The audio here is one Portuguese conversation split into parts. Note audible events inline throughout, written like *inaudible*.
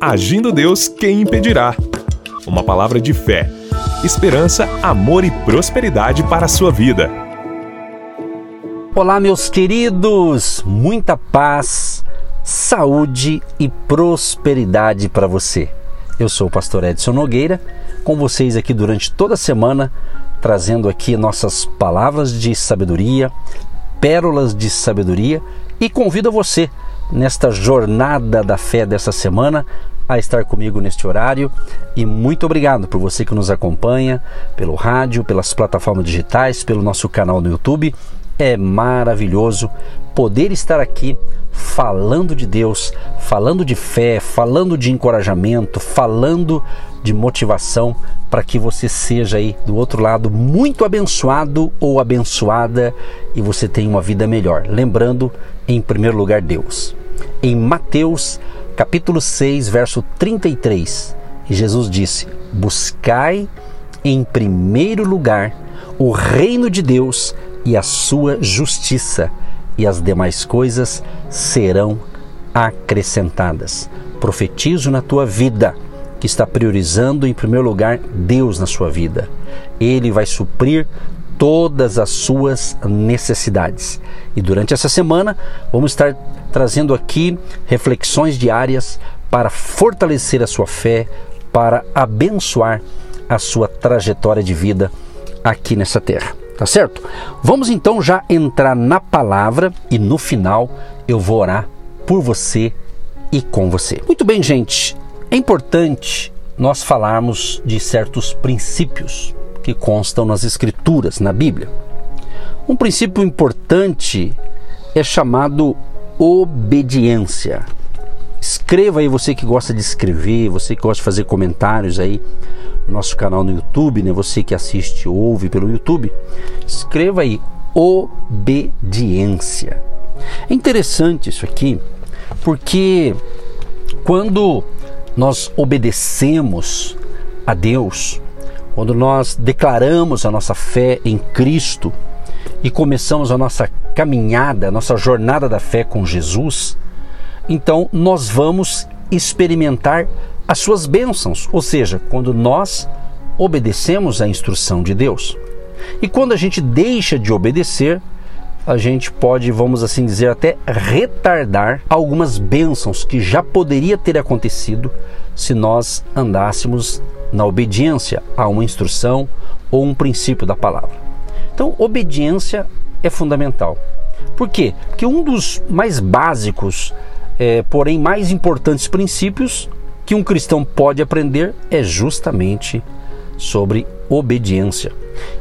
Agindo Deus, quem impedirá? Uma palavra de fé, esperança, amor e prosperidade para a sua vida. Olá, meus queridos! Muita paz, saúde e prosperidade para você. Eu sou o pastor Edson Nogueira, com vocês aqui durante toda a semana, trazendo aqui nossas palavras de sabedoria, pérolas de sabedoria e convido você nesta jornada da fé dessa semana a estar comigo neste horário e muito obrigado por você que nos acompanha pelo rádio, pelas plataformas digitais, pelo nosso canal no YouTube. É maravilhoso poder estar aqui falando de Deus, falando de fé, falando de encorajamento, falando de motivação para que você seja aí do outro lado muito abençoado ou abençoada e você tenha uma vida melhor. Lembrando, em primeiro lugar, Deus. Em Mateus, capítulo 6, verso 33, Jesus disse: Buscai em primeiro lugar o reino de Deus e a sua justiça, e as demais coisas serão acrescentadas. Profetizo na tua vida que está priorizando em primeiro lugar Deus na sua vida. Ele vai suprir todas as suas necessidades. E durante essa semana vamos estar trazendo aqui reflexões diárias para fortalecer a sua fé, para abençoar a sua trajetória de vida aqui nessa terra. Tá certo? Vamos então já entrar na palavra e no final eu vou orar por você e com você. Muito bem, gente. É importante nós falarmos de certos princípios que constam nas Escrituras, na Bíblia. Um princípio importante é chamado obediência. Escreva aí você que gosta de escrever, você que gosta de fazer comentários aí no nosso canal no YouTube, né? Você que assiste ou ouve pelo YouTube, escreva aí obediência. É interessante isso aqui, porque quando nós obedecemos a Deus, quando nós declaramos a nossa fé em Cristo e começamos a nossa caminhada, a nossa jornada da fé com Jesus, então nós vamos experimentar as suas bênçãos, ou seja, quando nós obedecemos à instrução de Deus. E quando a gente deixa de obedecer, a gente pode, vamos assim dizer, até retardar algumas bênçãos que já poderia ter acontecido se nós andássemos na obediência a uma instrução ou um princípio da palavra. Então, obediência é fundamental. Por quê? Porque um dos mais básicos, é, porém mais importantes princípios que um cristão pode aprender é justamente sobre obediência.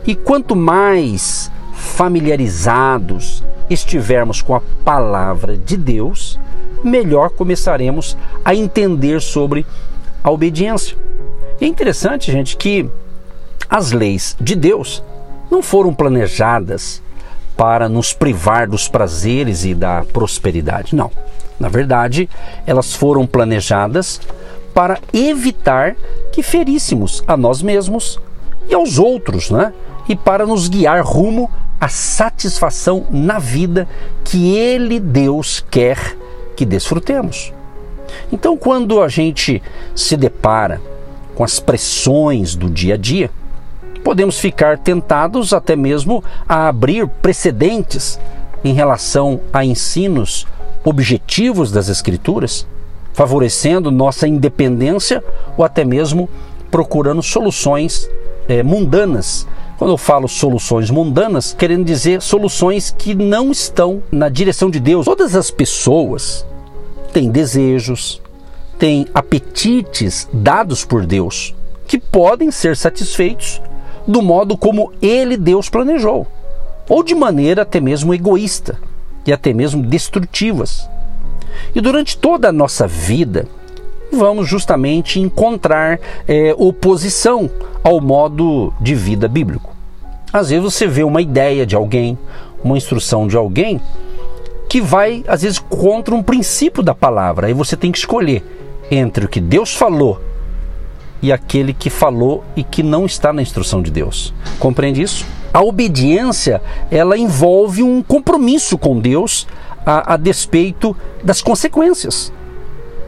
E quanto mais familiarizados estivermos com a palavra de Deus, melhor começaremos a entender sobre a obediência. E é interessante, gente, que as leis de Deus não foram planejadas para nos privar dos prazeres e da prosperidade. Não. Na verdade, elas foram planejadas para evitar que feríssemos a nós mesmos e aos outros, né? E para nos guiar rumo à satisfação na vida que Ele, Deus, quer que desfrutemos. Então, quando a gente se depara com as pressões do dia a dia, podemos ficar tentados até mesmo a abrir precedentes em relação a ensinos objetivos das Escrituras, favorecendo nossa independência ou até mesmo procurando soluções é, mundanas. Quando eu falo soluções mundanas, querendo dizer soluções que não estão na direção de Deus. Todas as pessoas têm desejos, têm apetites dados por Deus que podem ser satisfeitos do modo como ele, Deus, planejou, ou de maneira até mesmo egoísta e até mesmo destrutivas. E durante toda a nossa vida, vamos justamente encontrar é, oposição ao modo de vida bíblico. Às vezes você vê uma ideia de alguém, uma instrução de alguém, que vai, às vezes, contra um princípio da palavra. Aí você tem que escolher entre o que Deus falou e aquele que falou e que não está na instrução de Deus. Compreende isso? A obediência, ela envolve um compromisso com Deus a, a despeito das consequências.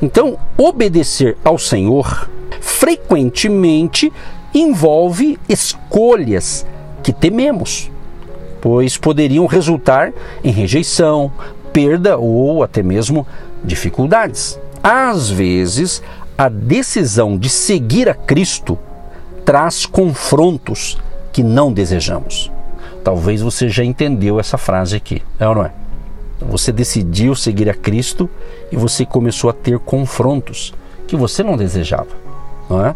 Então, obedecer ao Senhor frequentemente envolve escolhas que tememos, pois poderiam resultar em rejeição, perda ou até mesmo dificuldades. Às vezes, a decisão de seguir a Cristo traz confrontos que não desejamos. Talvez você já entendeu essa frase aqui, é ou não é? Você decidiu seguir a Cristo e você começou a ter confrontos que você não desejava, não é?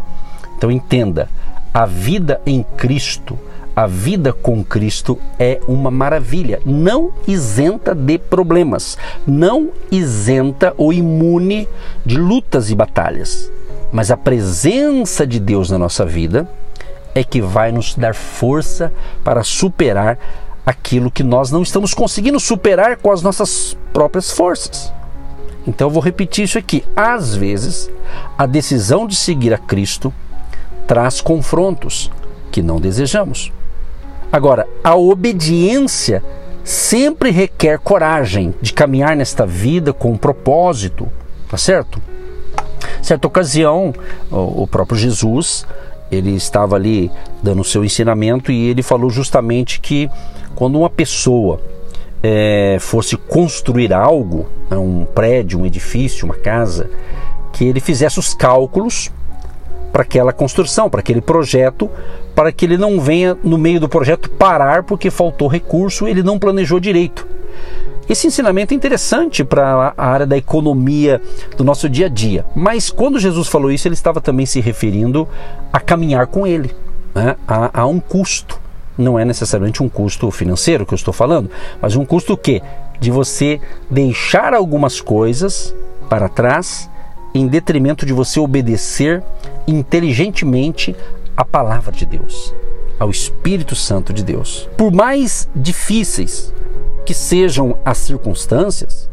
Então entenda, a vida em Cristo, a vida com Cristo é uma maravilha, não isenta de problemas, não isenta ou imune de lutas e batalhas. Mas a presença de Deus na nossa vida é que vai nos dar força para superar aquilo que nós não estamos conseguindo superar com as nossas próprias forças. Então eu vou repetir isso aqui. Às vezes, a decisão de seguir a Cristo traz confrontos que não desejamos. Agora, a obediência sempre requer coragem de caminhar nesta vida com um propósito, tá certo? Certa ocasião, o próprio Jesus ele estava ali dando o seu ensinamento e ele falou justamente que quando uma pessoa é, fosse construir algo, né, um prédio, um edifício, uma casa, que ele fizesse os cálculos para aquela construção, para aquele projeto, para que ele não venha no meio do projeto parar porque faltou recurso, ele não planejou direito. Esse ensinamento é interessante para a área da economia do nosso dia a dia. Mas quando Jesus falou isso, ele estava também se referindo a caminhar com ele, né? a, a um custo. Não é necessariamente um custo financeiro que eu estou falando, mas um custo o quê? De você deixar algumas coisas para trás em detrimento de você obedecer inteligentemente a palavra de Deus, ao Espírito Santo de Deus. Por mais difíceis que sejam as circunstâncias,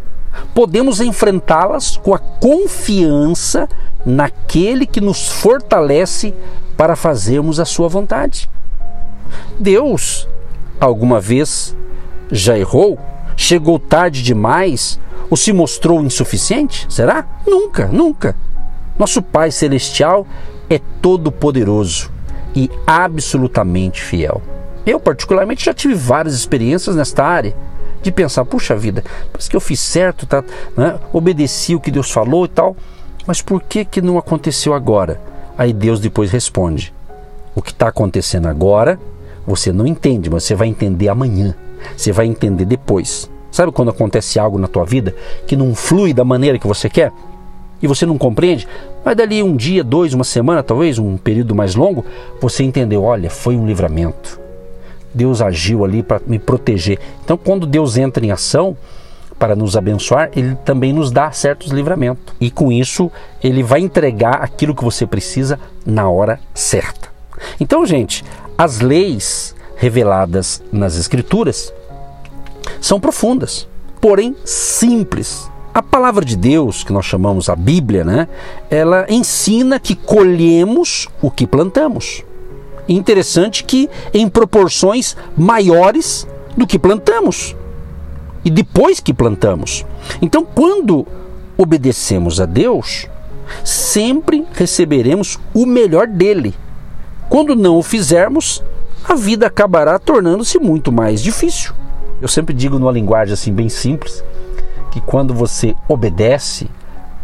podemos enfrentá-las com a confiança naquele que nos fortalece para fazermos a sua vontade. Deus, alguma vez, já errou? Chegou tarde demais? Ou se mostrou insuficiente? Será? Nunca, nunca. Nosso Pai Celestial é todo-poderoso e absolutamente fiel. Eu, particularmente, já tive várias experiências nesta área de pensar, puxa vida, parece que eu fiz certo, tá, né? obedeci o que Deus falou e tal, mas por que, que não aconteceu agora? Aí Deus depois responde: o que está acontecendo agora você não entende, mas você vai entender amanhã, você vai entender depois. Sabe quando acontece algo na tua vida que não flui da maneira que você quer? E você não compreende? Mas dali um dia, dois, uma semana, talvez, um período mais longo, você entendeu: olha, foi um livramento Deus agiu ali para me proteger. Então, quando Deus entra em ação para nos abençoar, ele também nos dá certos livramentos. E com isso, ele vai entregar aquilo que você precisa na hora certa. Então, gente, as leis reveladas nas Escrituras são profundas, porém simples. A palavra de Deus, que nós chamamos a Bíblia, né, ela ensina que colhemos o que plantamos interessante que em proporções maiores do que plantamos e depois que plantamos. Então, quando obedecemos a Deus, sempre receberemos o melhor dele. Quando não o fizermos, a vida acabará tornando-se muito mais difícil. Eu sempre digo numa linguagem assim bem simples que quando você obedece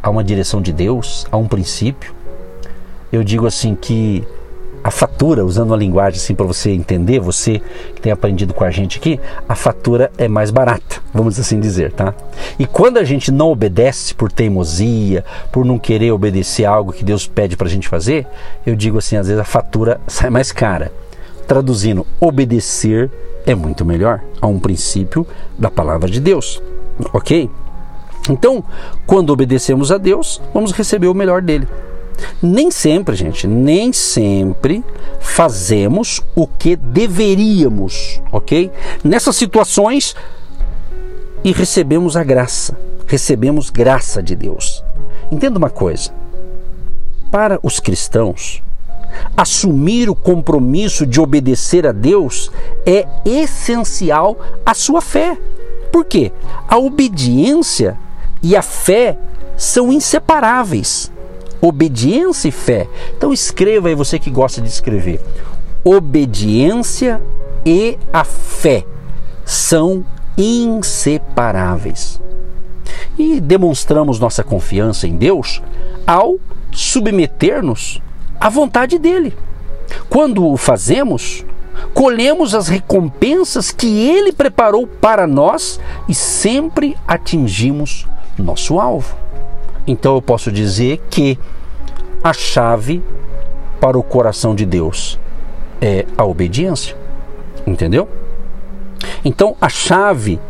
a uma direção de Deus, a um princípio, eu digo assim que a fatura, usando uma linguagem assim para você entender, você que tem aprendido com a gente aqui, a fatura é mais barata, vamos assim dizer, tá? E quando a gente não obedece por teimosia, por não querer obedecer algo que Deus pede para a gente fazer, eu digo assim, às vezes a fatura *laughs* sai mais cara. Traduzindo, obedecer é muito melhor a um princípio da palavra de Deus, ok? Então, quando obedecemos a Deus, vamos receber o melhor dele. Nem sempre, gente, nem sempre fazemos o que deveríamos, ok? Nessas situações e recebemos a graça, recebemos graça de Deus. Entenda uma coisa: para os cristãos, assumir o compromisso de obedecer a Deus é essencial à sua fé. Por quê? A obediência e a fé são inseparáveis. Obediência e fé. Então escreva aí você que gosta de escrever. Obediência e a fé são inseparáveis. E demonstramos nossa confiança em Deus ao submeter-nos à vontade dele. Quando o fazemos, colhemos as recompensas que ele preparou para nós e sempre atingimos nosso alvo. Então eu posso dizer que a chave para o coração de Deus é a obediência. Entendeu? Então a chave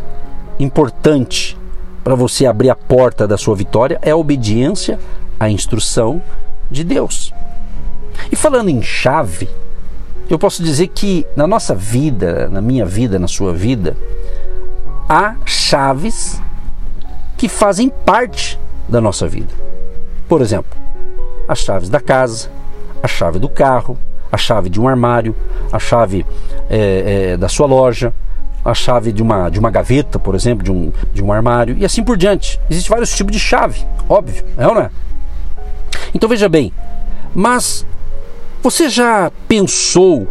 importante para você abrir a porta da sua vitória é a obediência à instrução de Deus. E falando em chave, eu posso dizer que na nossa vida, na minha vida, na sua vida, há chaves que fazem parte da nossa vida. Por exemplo, as chaves da casa, a chave do carro, a chave de um armário, a chave é, é, da sua loja, a chave de uma, de uma gaveta, por exemplo, de um, de um armário, e assim por diante. Existem vários tipos de chave, óbvio, é ou não é? Então veja bem, mas você já pensou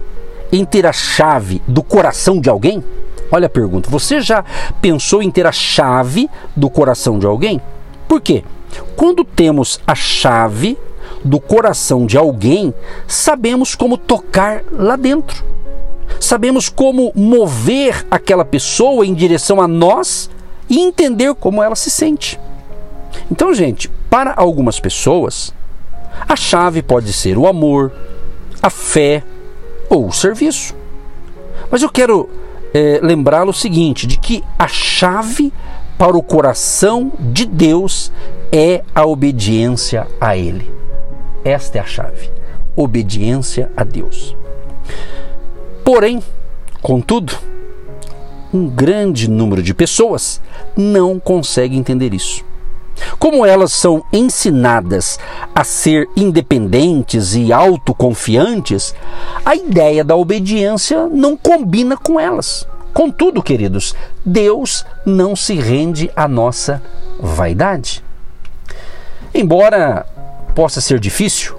em ter a chave do coração de alguém? Olha a pergunta. Você já pensou em ter a chave do coração de alguém? Por quê? Quando temos a chave do coração de alguém, sabemos como tocar lá dentro. Sabemos como mover aquela pessoa em direção a nós e entender como ela se sente. Então, gente, para algumas pessoas, a chave pode ser o amor, a fé ou o serviço. Mas eu quero é, lembrá-lo o seguinte: de que a chave para o coração de Deus é a obediência a Ele. Esta é a chave. Obediência a Deus. Porém, contudo, um grande número de pessoas não consegue entender isso. Como elas são ensinadas a ser independentes e autoconfiantes, a ideia da obediência não combina com elas. Contudo, queridos, Deus não se rende à nossa vaidade. Embora possa ser difícil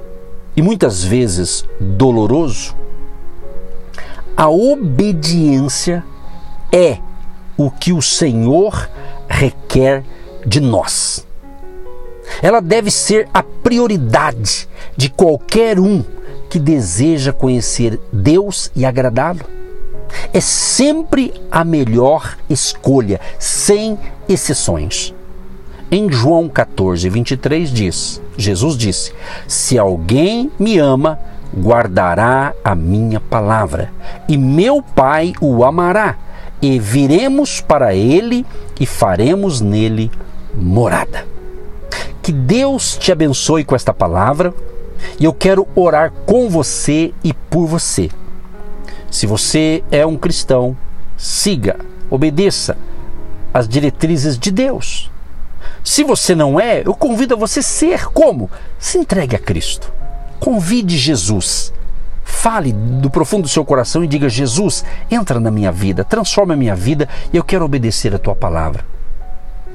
e muitas vezes doloroso, a obediência é o que o Senhor requer de nós. Ela deve ser a prioridade de qualquer um que deseja conhecer Deus e agradá-lo. É sempre a melhor escolha, sem exceções. Em João 14, 23 diz: Jesus disse: Se alguém me ama, guardará a minha palavra, e meu Pai o amará, e viremos para ele e faremos nele morada. Que Deus te abençoe com esta palavra e eu quero orar com você e por você. Se você é um cristão, siga, obedeça as diretrizes de Deus. Se você não é, eu convido a você ser como? Se entregue a Cristo. Convide Jesus. Fale do profundo do seu coração e diga: Jesus, entra na minha vida, transforma a minha vida e eu quero obedecer a tua palavra.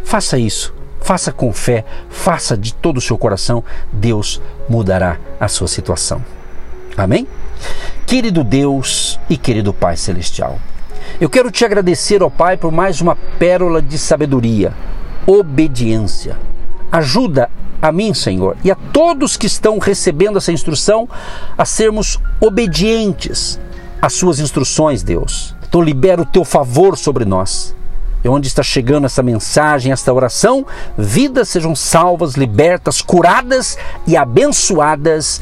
Faça isso. Faça com fé, faça de todo o seu coração, Deus mudará a sua situação. Amém? Querido Deus e querido Pai Celestial, eu quero te agradecer, ó Pai, por mais uma pérola de sabedoria, obediência. Ajuda a mim, Senhor, e a todos que estão recebendo essa instrução a sermos obedientes às suas instruções, Deus. Então libera o teu favor sobre nós e onde está chegando essa mensagem, esta oração, vidas sejam salvas, libertas, curadas e abençoadas